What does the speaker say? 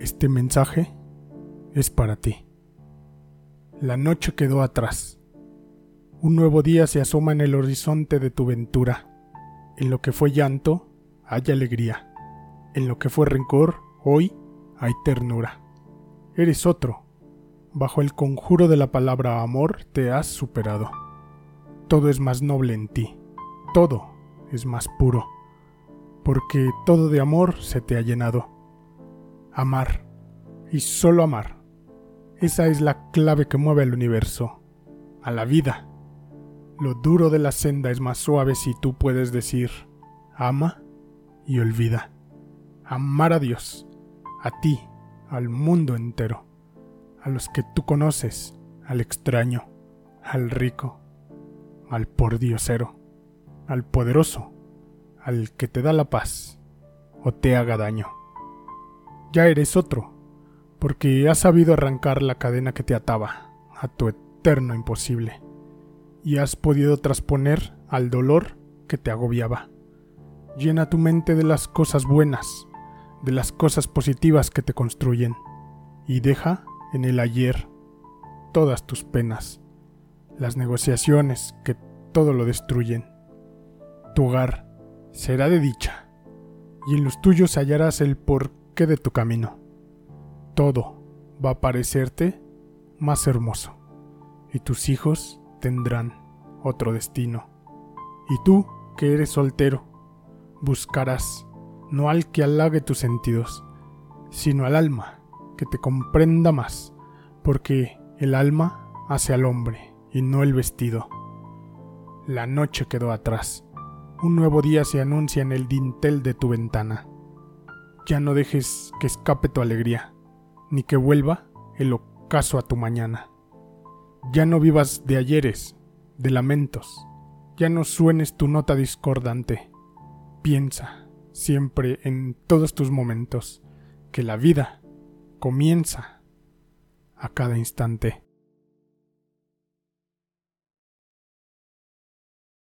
Este mensaje es para ti. La noche quedó atrás. Un nuevo día se asoma en el horizonte de tu ventura. En lo que fue llanto, hay alegría. En lo que fue rencor, hoy hay ternura. Eres otro. Bajo el conjuro de la palabra amor te has superado. Todo es más noble en ti. Todo es más puro. Porque todo de amor se te ha llenado. Amar. Y solo amar. Esa es la clave que mueve al universo. A la vida. Lo duro de la senda es más suave si tú puedes decir, ama y olvida. Amar a Dios, a ti, al mundo entero, a los que tú conoces, al extraño, al rico, al pordiosero, al poderoso, al que te da la paz o te haga daño. Ya eres otro, porque has sabido arrancar la cadena que te ataba a tu eterno imposible y has podido trasponer al dolor que te agobiaba. Llena tu mente de las cosas buenas, de las cosas positivas que te construyen, y deja en el ayer todas tus penas, las negociaciones que todo lo destruyen. Tu hogar será de dicha, y en los tuyos hallarás el de tu camino. Todo va a parecerte más hermoso, y tus hijos tendrán otro destino. Y tú, que eres soltero, buscarás no al que halague tus sentidos, sino al alma que te comprenda más, porque el alma hace al hombre y no el vestido. La noche quedó atrás. Un nuevo día se anuncia en el dintel de tu ventana. Ya no dejes que escape tu alegría, ni que vuelva el ocaso a tu mañana. Ya no vivas de ayeres, de lamentos. Ya no suenes tu nota discordante. Piensa siempre en todos tus momentos que la vida comienza a cada instante.